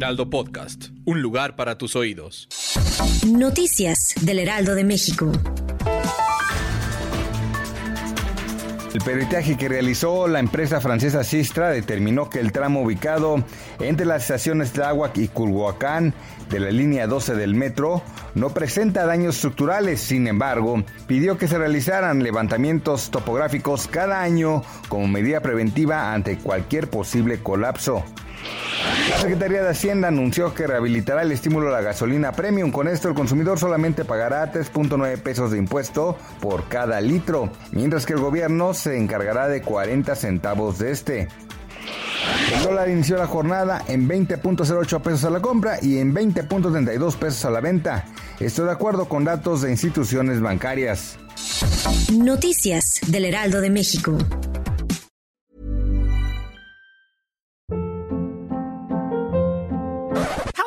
Heraldo Podcast, un lugar para tus oídos. Noticias del Heraldo de México. El peritaje que realizó la empresa francesa Sistra determinó que el tramo ubicado entre las estaciones Tláhuac y Culhuacán de la línea 12 del metro no presenta daños estructurales. Sin embargo, pidió que se realizaran levantamientos topográficos cada año como medida preventiva ante cualquier posible colapso. La Secretaría de Hacienda anunció que rehabilitará el estímulo a la gasolina premium. Con esto el consumidor solamente pagará 3.9 pesos de impuesto por cada litro, mientras que el gobierno se encargará de 40 centavos de este. El dólar inició la jornada en 20.08 pesos a la compra y en 20.32 pesos a la venta. Esto de acuerdo con datos de instituciones bancarias. Noticias del Heraldo de México.